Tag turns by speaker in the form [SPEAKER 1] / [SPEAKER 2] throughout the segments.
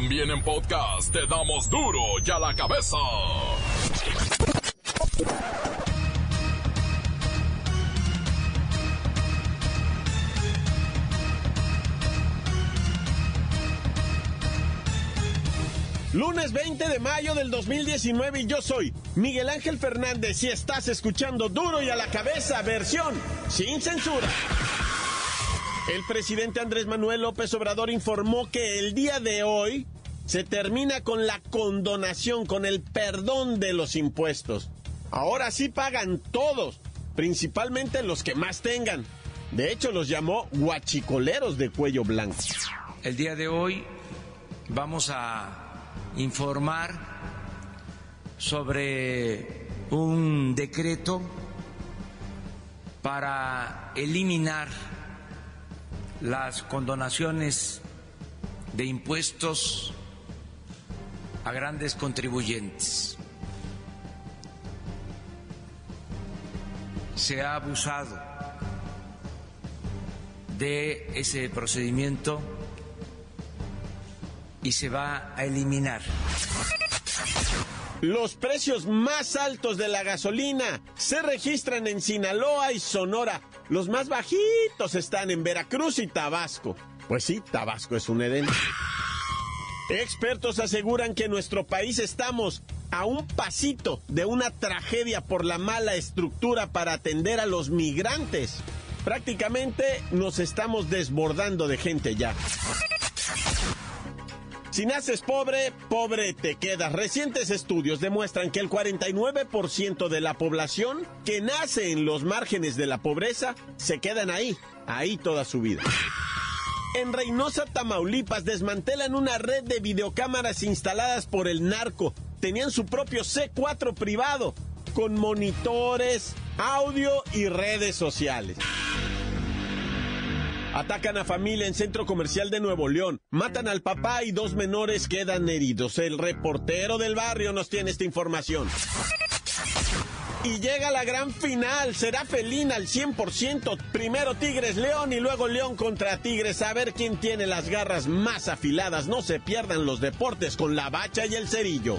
[SPEAKER 1] También en podcast te damos duro y a la cabeza.
[SPEAKER 2] Lunes 20 de mayo del 2019 y yo soy Miguel Ángel Fernández y estás escuchando Duro y a la cabeza versión sin censura. El presidente Andrés Manuel López Obrador informó que el día de hoy se termina con la condonación, con el perdón de los impuestos. Ahora sí pagan todos, principalmente los que más tengan. De hecho, los llamó guachicoleros de cuello blanco.
[SPEAKER 3] El día de hoy vamos a informar sobre un decreto para eliminar las condonaciones de impuestos a grandes contribuyentes. Se ha abusado de ese procedimiento y se va a eliminar.
[SPEAKER 2] Los precios más altos de la gasolina se registran en Sinaloa y Sonora. Los más bajitos están en Veracruz y Tabasco. Pues sí, Tabasco es un Edén. Expertos aseguran que en nuestro país estamos a un pasito de una tragedia por la mala estructura para atender a los migrantes. Prácticamente nos estamos desbordando de gente ya. Si naces pobre, pobre te quedas. Recientes estudios demuestran que el 49% de la población que nace en los márgenes de la pobreza se quedan ahí, ahí toda su vida. En Reynosa, Tamaulipas, desmantelan una red de videocámaras instaladas por el narco. Tenían su propio C4 privado, con monitores, audio y redes sociales. Atacan a familia en centro comercial de Nuevo León. Matan al papá y dos menores quedan heridos. El reportero del barrio nos tiene esta información. Y llega la gran final. Será felina al 100%. Primero Tigres León y luego León contra Tigres. A ver quién tiene las garras más afiladas. No se pierdan los deportes con la bacha y el cerillo.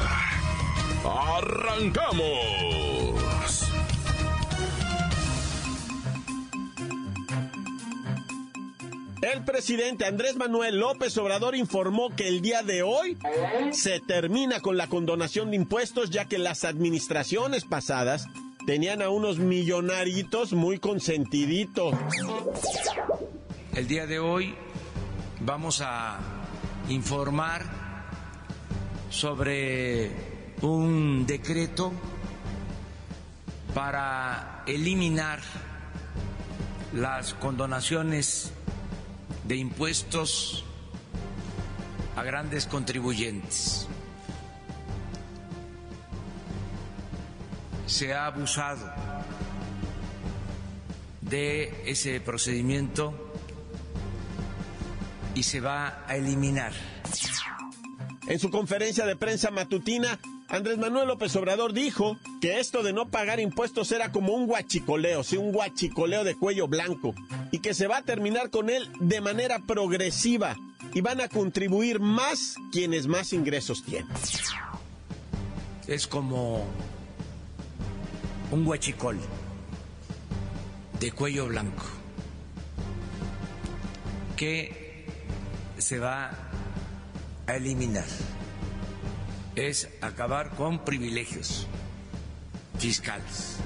[SPEAKER 1] ¡Arrancamos!
[SPEAKER 2] El presidente Andrés Manuel López Obrador informó que el día de hoy se termina con la condonación de impuestos ya que las administraciones pasadas tenían a unos millonaritos muy consentiditos.
[SPEAKER 3] El día de hoy vamos a informar sobre un decreto para eliminar las condonaciones de impuestos a grandes contribuyentes. Se ha abusado de ese procedimiento y se va a eliminar.
[SPEAKER 2] En su conferencia de prensa matutina, Andrés Manuel López Obrador dijo que esto de no pagar impuestos era como un guachicoleo, sí, un guachicoleo de cuello blanco, y que se va a terminar con él de manera progresiva y van a contribuir más quienes más ingresos tienen.
[SPEAKER 3] Es como un guachicol de cuello blanco que se va a eliminar es acabar con privilegios fiscales,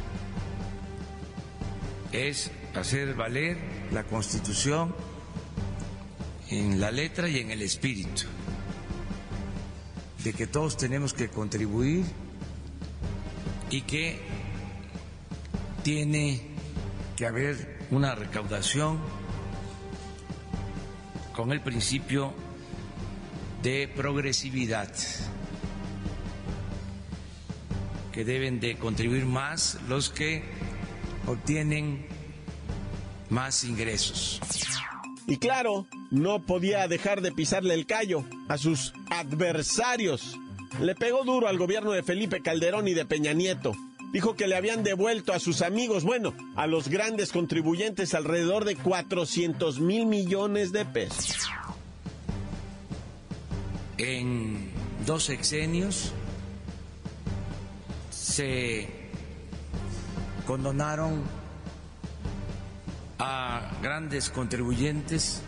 [SPEAKER 3] es hacer valer la Constitución en la letra y en el espíritu, de que todos tenemos que contribuir y que tiene que haber una recaudación con el principio de progresividad que deben de contribuir más los que obtienen más ingresos.
[SPEAKER 2] Y claro, no podía dejar de pisarle el callo a sus adversarios. Le pegó duro al gobierno de Felipe Calderón y de Peña Nieto. Dijo que le habían devuelto a sus amigos, bueno, a los grandes contribuyentes alrededor de 400 mil millones de pesos.
[SPEAKER 3] En dos sexenios se condonaron a grandes contribuyentes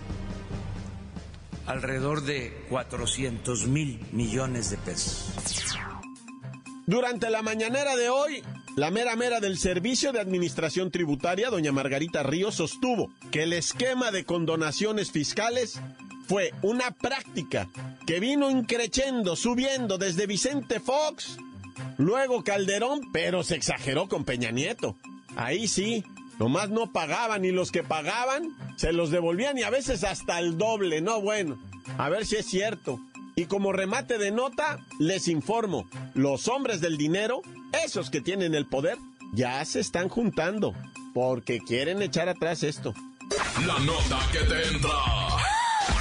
[SPEAKER 3] alrededor de 400 mil millones de pesos.
[SPEAKER 2] Durante la mañanera de hoy, la mera mera del Servicio de Administración Tributaria, doña Margarita Ríos, sostuvo que el esquema de condonaciones fiscales fue una práctica que vino increciendo, subiendo desde Vicente Fox, luego Calderón, pero se exageró con Peña Nieto. Ahí sí, nomás no pagaban y los que pagaban se los devolvían y a veces hasta el doble, no bueno. A ver si es cierto. Y como remate de nota, les informo, los hombres del dinero, esos que tienen el poder, ya se están juntando, porque quieren echar atrás esto.
[SPEAKER 1] La nota que te entra.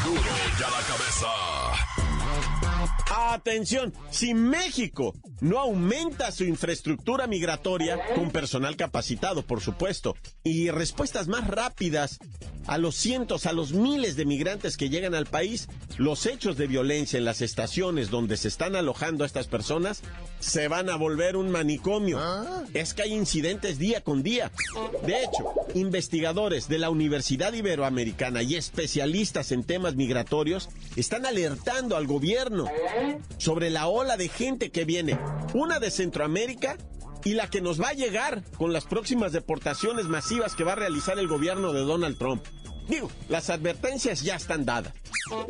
[SPEAKER 1] Duro ya la cabeza.
[SPEAKER 2] Atención, si México no aumenta su infraestructura migratoria, con personal capacitado, por supuesto, y respuestas más rápidas a los cientos, a los miles de migrantes que llegan al país, los hechos de violencia en las estaciones donde se están alojando a estas personas se van a volver un manicomio. Es que hay incidentes día con día. De hecho, investigadores de la Universidad Iberoamericana y especialistas en temas migratorios están alertando al gobierno sobre la ola de gente que viene, una de Centroamérica y la que nos va a llegar con las próximas deportaciones masivas que va a realizar el gobierno de Donald Trump. Digo, las advertencias ya están dadas.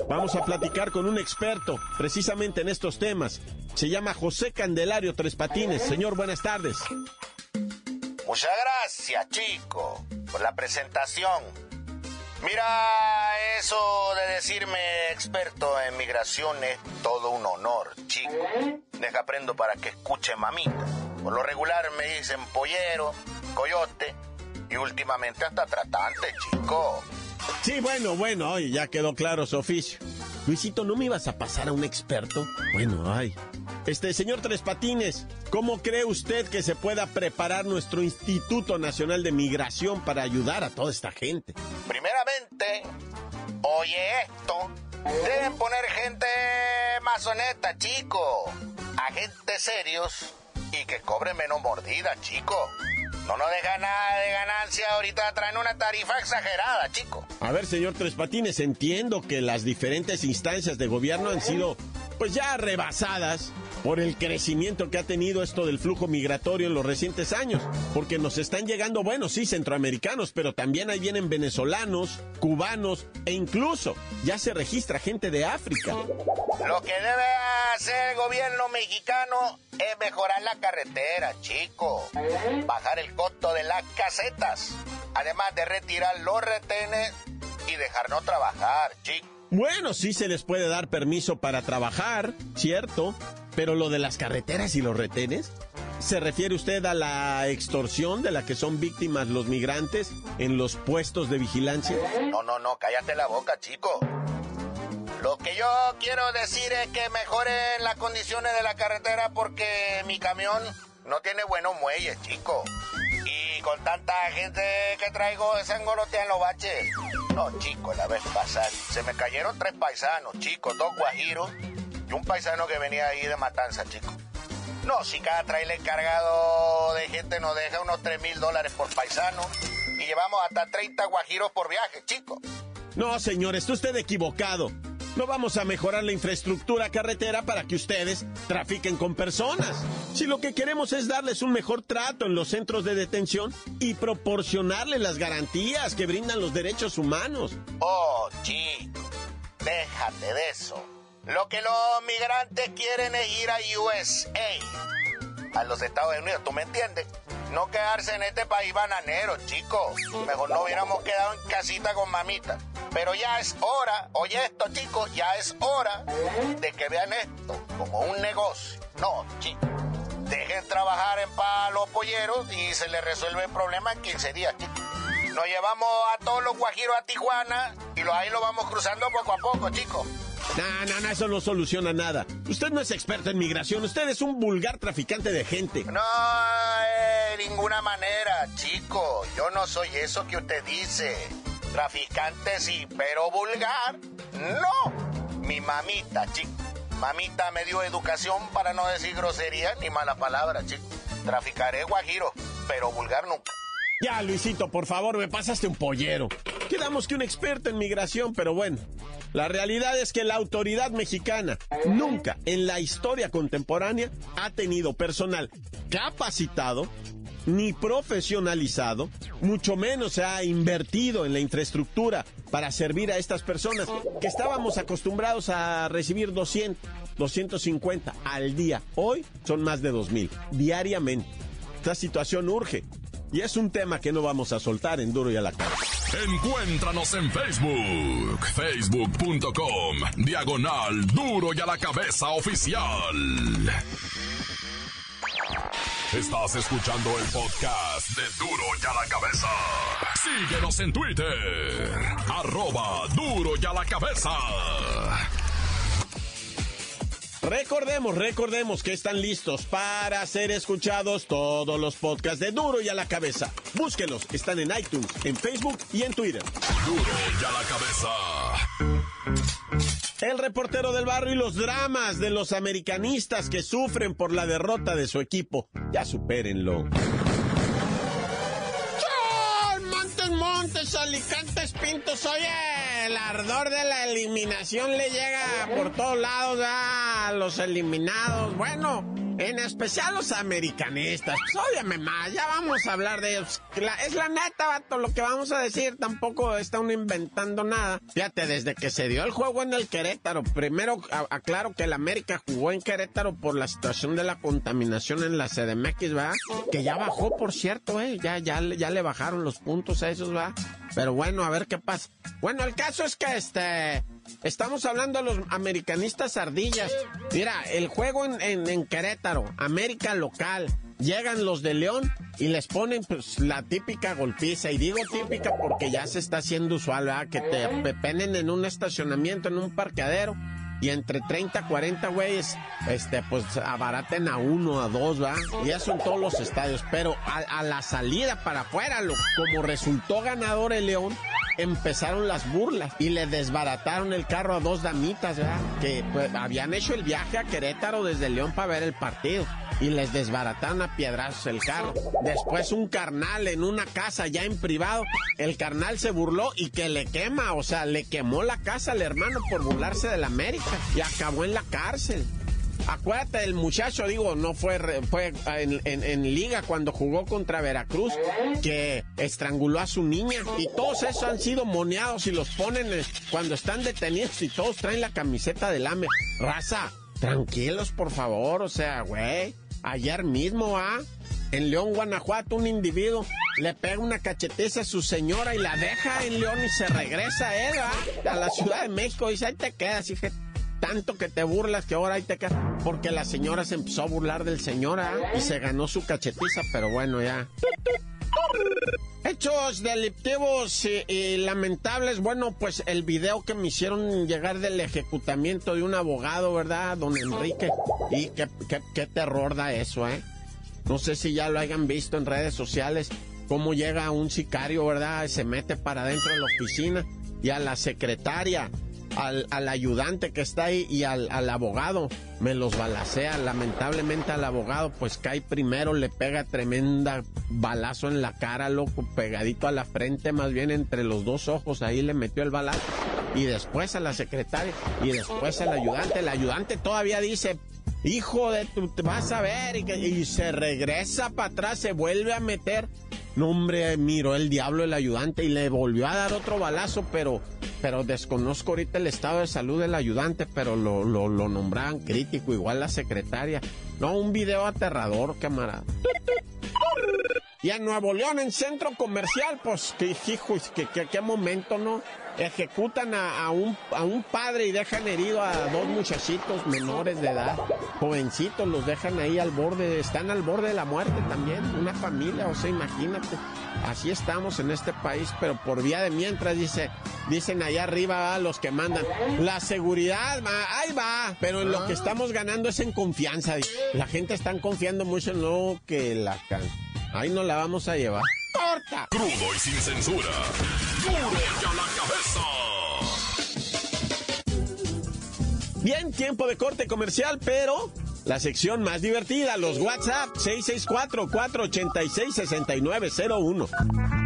[SPEAKER 2] Vamos a platicar con un experto precisamente en estos temas. Se llama José Candelario Tres Patines. Señor, buenas tardes.
[SPEAKER 4] Muchas gracias, chico, por la presentación. Mira, eso de decirme experto en migración es todo un honor, chico. Deja aprendo para que escuche mamita. Por lo regular me dicen pollero, coyote y últimamente hasta tratante, chico.
[SPEAKER 2] Sí, bueno, bueno, oye, ya quedó claro su oficio. Luisito, ¿no me ibas a pasar a un experto? Bueno, ay. Este, señor Tres Patines, ¿cómo cree usted que se pueda preparar nuestro Instituto Nacional de Migración para ayudar a toda esta gente?
[SPEAKER 4] Primeramente, oye esto. Deben poner gente más honesta, chico. Agentes serios y que cobren menos mordida, chico. No nos deja nada de ganancia, ahorita traen una tarifa exagerada, chico.
[SPEAKER 2] A ver, señor Tres Patines, entiendo que las diferentes instancias de gobierno han sido, pues ya rebasadas por el crecimiento que ha tenido esto del flujo migratorio en los recientes años, porque nos están llegando, bueno, sí, centroamericanos, pero también ahí vienen venezolanos, cubanos e incluso ya se registra gente de África.
[SPEAKER 4] Lo que debe hacer el gobierno mexicano es mejorar la carretera, chico. Bajar el costo de las casetas. Además de retirar los retenes y dejarnos trabajar, chico.
[SPEAKER 2] Bueno, sí se les puede dar permiso para trabajar, cierto, pero lo de las carreteras y los retenes, ¿se refiere usted a la extorsión de la que son víctimas los migrantes en los puestos de vigilancia?
[SPEAKER 4] No, no, no, cállate la boca, chico. Lo que yo quiero decir es que mejoren las condiciones de la carretera porque mi camión no tiene buenos muelles, chico. Y con tanta gente que traigo se engolotean los baches. No, chico, la vez pasada se me cayeron tres paisanos, chicos, dos guajiros y un paisano que venía ahí de matanza, chico. No, si cada trailer cargado de gente nos deja unos 3 mil dólares por paisano y llevamos hasta 30 guajiros por viaje, chico.
[SPEAKER 2] No, señor, está usted equivocado. No vamos a mejorar la infraestructura carretera para que ustedes trafiquen con personas. Si lo que queremos es darles un mejor trato en los centros de detención y proporcionarles las garantías que brindan los derechos humanos.
[SPEAKER 4] Oh, chico, déjate de eso. Lo que los migrantes quieren es ir a USA, a los Estados Unidos, ¿tú me entiendes? No quedarse en este país bananero, chicos. Mejor no hubiéramos quedado en casita con mamita. Pero ya es hora, oye esto chicos, ya es hora de que vean esto como un negocio. No, chicos. Dejen trabajar en paz a los polleros y se les resuelve el problema en 15 días, chicos. Nos llevamos a todos los guajiros a Tijuana y los, ahí lo vamos cruzando poco a poco, chicos.
[SPEAKER 2] No, no, no, eso no soluciona nada. Usted no es experto en migración, usted es un vulgar traficante de gente.
[SPEAKER 4] No, de ninguna manera, chico. Yo no soy eso que usted dice. Traficante sí, pero vulgar, no. Mi mamita, chico. Mamita me dio educación para no decir grosería ni mala palabra, chico. Traficaré guajiro, pero vulgar nunca.
[SPEAKER 2] Ya, Luisito, por favor, me pasaste un pollero. Quedamos que un experto en migración, pero bueno. La realidad es que la autoridad mexicana nunca en la historia contemporánea ha tenido personal capacitado ni profesionalizado, mucho menos se ha invertido en la infraestructura para servir a estas personas que estábamos acostumbrados a recibir 200, 250 al día. Hoy son más de 2000 diariamente. Esta situación urge y es un tema que no vamos a soltar en duro y a la cara.
[SPEAKER 1] Encuéntranos en Facebook, facebook.com, diagonal duro y a la cabeza oficial. Estás escuchando el podcast de Duro y a la cabeza. Síguenos en Twitter, arroba duro y a la cabeza.
[SPEAKER 2] Recordemos, recordemos que están listos para ser escuchados todos los podcasts de Duro y a la cabeza. Búsquenos, están en iTunes, en Facebook y en Twitter.
[SPEAKER 1] Duro y a la cabeza.
[SPEAKER 2] El reportero del barrio y los dramas de los americanistas que sufren por la derrota de su equipo. Ya supérenlo. Alicantes, pintos, oye, el ardor de la eliminación le llega por todos lados a los eliminados. Bueno, en especial los americanistas. Pues óyeme más, ya vamos a hablar de ellos. es la neta, vato, lo que vamos a decir. Tampoco está uno inventando nada. Fíjate, desde que se dio el juego en el Querétaro, primero aclaro que el América jugó en Querétaro por la situación de la contaminación en la CDMX, ¿verdad? Que ya bajó, por cierto, ¿eh? Ya, ya, ya le bajaron los puntos a esos, ¿verdad? Pero bueno, a ver qué pasa. Bueno, el caso es que este Estamos hablando de los americanistas ardillas. Mira, el juego en, Querétaro, América local. Llegan los de León y les ponen pues, la típica golpiza. Y digo típica porque ya se está haciendo usual, ¿verdad? Que te pepenen en un estacionamiento, en un parqueadero y entre 30, 40 güeyes, este, pues abaraten a uno, a dos, ¿va? Y eso en todos los estadios. Pero a, la salida para afuera, lo, como resultó ganador el León, empezaron las burlas y le desbarataron el carro a dos damitas, ¿verdad? Que pues, habían hecho el viaje a Querétaro desde León para ver el partido y les desbarataron a piedrazos el carro. Después un carnal en una casa ya en privado, el carnal se burló y que le quema, o sea, le quemó la casa al hermano por burlarse de la América y acabó en la cárcel. Acuérdate del muchacho, digo, no fue, fue en, liga cuando jugó contra Veracruz, que estranguló a su niña. Y todos esos han sido moneados y los ponen eh, cuando están detenidos y todos traen la camiseta del AME. Raza, tranquilos, por favor, o sea, güey. Ayer mismo, ¿ah? En León, Guanajuato, un individuo le pega una cachetiza a su señora y la deja en León y se regresa él, ¿ah? A la Ciudad de México y dice, ahí te quedas, hija tanto que te burlas que ahora ahí te quedas. Porque la señora se empezó a burlar del señor ¿ah? y se ganó su cachetiza, pero bueno, ya. Hechos delictivos y, lamentables. Bueno, pues el video que me hicieron llegar del ejecutamiento de un abogado, ¿verdad? Don Enrique. Y qué, qué terror da eso, ¿eh? No sé si ya lo hayan visto en redes sociales. Cómo llega un sicario, ¿verdad? Y se mete para adentro de la oficina y a la secretaria al, ayudante que está ahí y al, abogado. Me los balacea. Lamentablemente al abogado pues cae primero, le pega tremenda balazo en la cara, loco, pegadito a la frente, más bien entre los dos ojos, ahí le metió el balazo. Y después a la secretaria y después al ayudante. El ayudante todavía dice, hijo de tu, vas a ver, y, y se regresa para atrás, se vuelve a meter. No, hombre, miró el diablo el ayudante y le volvió a dar otro balazo, pero pero desconozco ahorita el estado de salud del ayudante, pero lo, lo, lo nombraban crítico, igual la secretaria. No, un video aterrador, camarada. Y en Nuevo León, en centro comercial, pues, que hijo, que, qué momento, ¿no? Ejecutan a, un, a un padre y dejan herido a dos muchachitos menores de edad, jovencitos, los dejan ahí al borde, están al borde de la muerte también, una familia, o sea, imagínate. Así estamos en este país, pero por vía de mientras, dice, dicen allá arriba los que mandan. La seguridad, ahí va, pero en lo que estamos ganando es en confianza. La gente está confiando mucho en lo que la... Ahí no la vamos a llevar importa.
[SPEAKER 1] Crudo y sin censura. Duro ya la cabeza.
[SPEAKER 2] Bien, tiempo de corte comercial, pero la sección más divertida, los WhatsApp
[SPEAKER 5] 664 486 6901.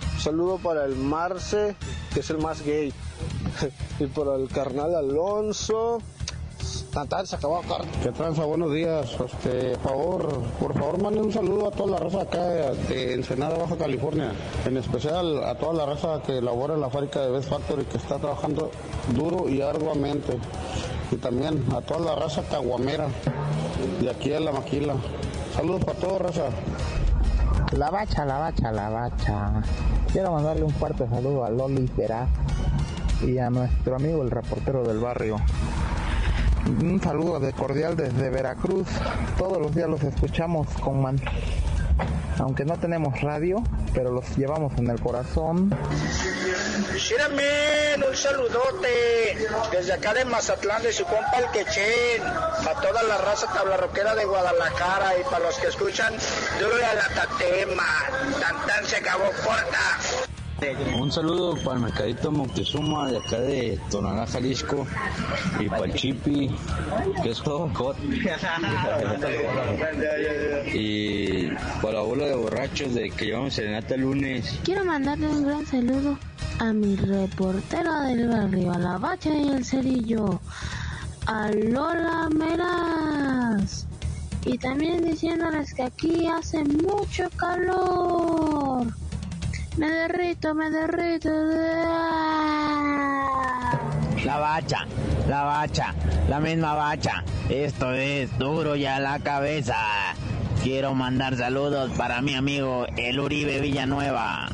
[SPEAKER 6] Saludo para el Marce, que es el más gay. y para el carnal Alonso. Tantan se acabó.
[SPEAKER 7] ¿Qué tranza? Buenos días. Este, favor, por favor, manden un saludo a toda la raza acá de Ensenada, Baja California. En especial a toda la raza que labora en la fábrica de Best Factory, que está trabajando duro y arduamente. Y también a toda la raza caguamera de aquí a la maquila. Saludos para todos, raza.
[SPEAKER 8] La bacha, la bacha, la bacha. Quiero mandarle un fuerte saludo a Loli Verá y a nuestro amigo el reportero del barrio. Un saludo de cordial desde Veracruz. Todos los días los escuchamos con man. Aunque no tenemos radio, pero los llevamos en el corazón.
[SPEAKER 6] Shiramen, un saludote desde acá de Mazatlán, de su compa el Quechén, a toda la raza tablarroquera de Guadalajara y para los que escuchan, duro a la tatema, tan tan se acabó corta.
[SPEAKER 9] Un saludo para el Mercadito Moctezuma de acá de Tonalá, Jalisco y para el Chipi, que es todo hot. y para la bola de borrachos de que llevamos serenata el lunes.
[SPEAKER 10] Quiero mandarle un gran saludo a mi reportera del barrio, a la bacha y el cerillo, a Lola Meras. Y también diciéndoles que aquí hace mucho calor. Me derrito, me derrito.
[SPEAKER 11] La bacha, la bacha, la misma bacha. Esto es duro ya la cabeza. Quiero mandar saludos para mi amigo el Uribe Villanueva.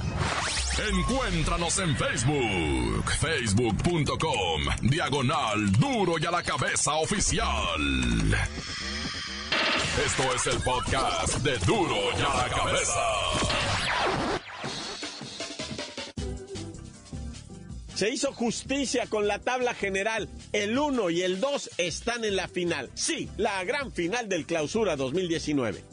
[SPEAKER 1] Encuéntranos en Facebook, facebook.com, diagonal duro y a la cabeza oficial. Esto es el podcast de duro y a la cabeza.
[SPEAKER 2] Se hizo justicia con la tabla general. El 1 y el 2 están en la final. Sí, la gran final del clausura 2019.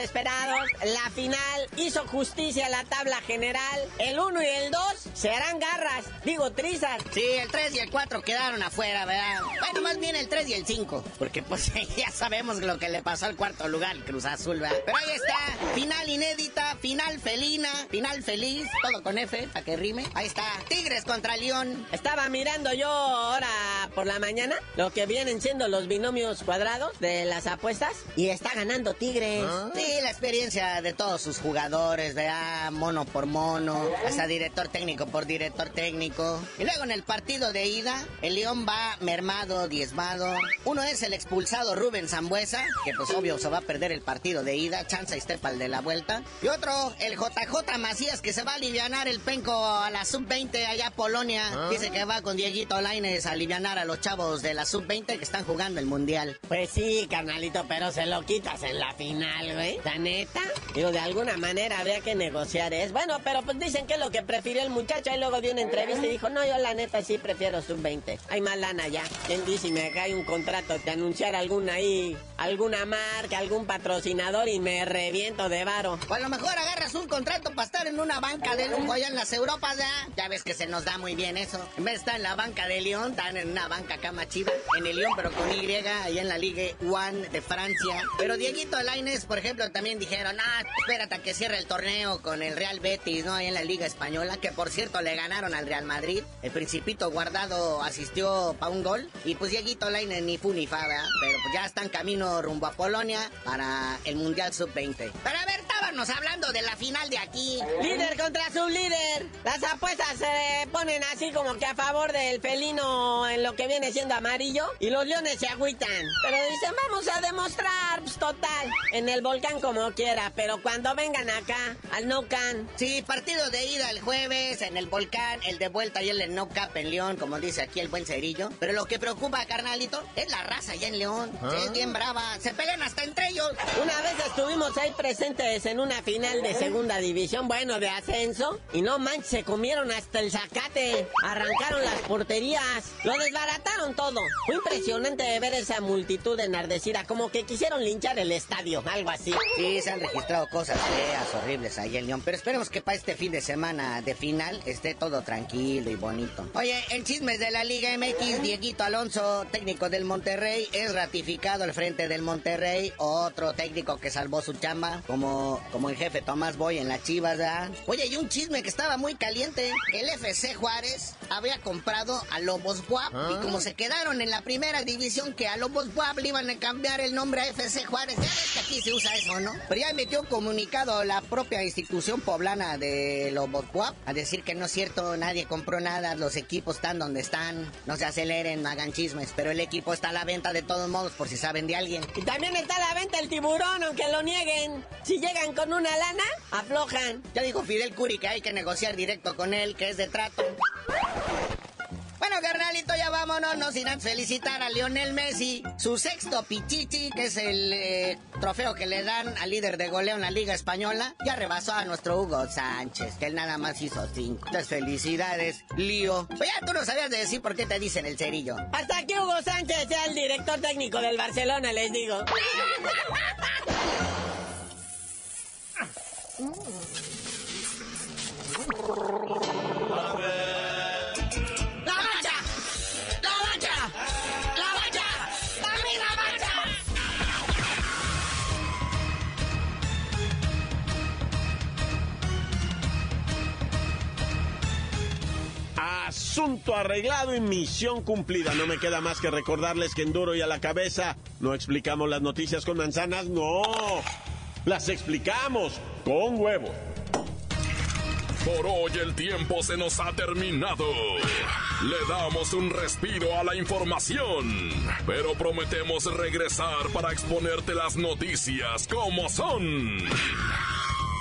[SPEAKER 12] Esperados. La final hizo justicia a la tabla general. El 1 y el 2 se harán garras, digo trizas.
[SPEAKER 13] Sí, el 3 y el 4 quedaron afuera, ¿verdad? Bueno, más bien el 3 y el 5, porque pues ya sabemos lo que le pasó al cuarto lugar, Cruz Azul, ¿verdad? Pero ahí está, final inédita, final felina, final feliz, todo con F, para que rime. Ahí está, Tigres contra León.
[SPEAKER 12] Estaba mirando yo ahora por la mañana lo que vienen siendo los binomios cuadrados de las apuestas y está ganando Tigres.
[SPEAKER 13] ¿Ah? Sí, la experiencia de todos sus jugadores, ¿verdad? Mono por mono, hasta director técnico por director técnico. Y luego en el partido de ida, el León va mermado, diezmado. Uno es el expulsado Rubén Zambuesa, que pues obvio se va a perder el partido de ida, chanza y el de la vuelta. Y otro, el JJ Macías, que se va a alivianar el penco a la sub-20 allá a Polonia. Ah. Dice que va con Dieguito Laines a alivianar a los chavos de la sub-20 que están jugando el mundial.
[SPEAKER 12] Pues sí, carnalito, pero se lo quitas en la final, güey. ¿La neta? Digo, de alguna manera habría que negociar es Bueno, pero pues dicen que lo que prefirió el muchacho ahí luego dio una entrevista y dijo, no, yo la neta sí prefiero sub-20. Hay más lana ya. ¿Quién dice si me cae un contrato de anunciar alguna ahí, alguna marca, algún patrocinador y me reviento de varo?
[SPEAKER 13] O a lo mejor agarras un contrato para estar en una banca de lujo allá en las Europas, ¿ya? Ya ves que se nos da muy bien eso. En vez de estar en la banca de León, están en una banca acá. En el León, pero con Y, allá en la Ligue One de Francia. Pero Dieguito Laines, por ejemplo, también dijeron, ah, espérate a que cierre el torneo con el Real Betis, ¿no? Ahí en la Liga Española, que por cierto le ganaron al Real Madrid. El Principito Guardado asistió para un gol. Y pues Dieguito Laines ni fu. Pero pues ya está en camino rumbo a Polonia para el Mundial Sub-20. Pero a ver, estábamos hablando de la final de aquí.
[SPEAKER 12] Líder contra sublíder. Las apuestas se ponen así como que a favor del felino en lo que viene siendo amarillo. Y los leones se agüitan. Pero dicen, vamos a demostrar, pues total. En el volcán como quiera. Pero cuando vengan acá, al No Can.
[SPEAKER 13] Sí, partido de ida el jueves en el volcán, el de vuelta y el en No Cap en León, como dice aquí el buen cerillo. Pero lo que preocupa, carnalito, es la raza allá en León. Es bien brava. Se pelean hasta entre ellos.
[SPEAKER 12] Una vez estuvimos ahí presentes en una final de segunda división, bueno, de ascenso. Y no manches, se comieron hasta el zacate. Arrancaron las porterías. Lo desbarataron todo. Fue impresionante ver esa multitud enardecida. Como que quisieron linchar el estadio, algo así.
[SPEAKER 13] Sí, se han registrado cosas feas, horribles ahí en León. Pero esperemos que para este fin de semana de final esté todo tranquilo y bonito. Oye, en chismes de la Liga MX, Dieguito Alonso, técnico del Monterrey, es ratificado al frente del Monterrey. Otro técnico que salvó su chamba, como, como el jefe Tomás Boy en la Chivas, ¿verdad? Oye, y un chisme que estaba muy caliente. El FC Juárez había comprado a Lobos Guap. Y como se quedaron en la primera división, que a Lobos Guap le iban a cambiar el nombre a FC Juárez. Ya ves que aquí se usa eso, ¿no? Pero ya metió comunicado la propia institución poblana de Lobos Guap a decir que no es cierto, nadie compró nada, los equipos están donde están, no se aceleren, no hagan chismes, pero el equipo está a la venta de todos modos por si saben de alguien.
[SPEAKER 12] Y también está a la venta el tiburón, aunque lo nieguen. Si llegan con una lana, aflojan.
[SPEAKER 13] Ya dijo Fidel Curi que hay que negociar directo con él, que es de trato. Bueno, carnalito, ya vámonos, no sin antes felicitar a Lionel Messi, su sexto pichichi, que es el eh, trofeo que le dan al líder de goleo en la Liga Española, ya rebasó a nuestro Hugo Sánchez, que él nada más hizo cinco. Muchas felicidades, Lío. Pues ya tú no sabías de decir por qué te dicen el cerillo.
[SPEAKER 12] Hasta que Hugo Sánchez sea el director técnico del Barcelona, les digo.
[SPEAKER 2] Asunto arreglado y misión cumplida. No me queda más que recordarles que en duro y a la cabeza no explicamos las noticias con manzanas, no. Las explicamos con huevo.
[SPEAKER 1] Por hoy el tiempo se nos ha terminado. Le damos un respiro a la información, pero prometemos regresar para exponerte las noticias como son.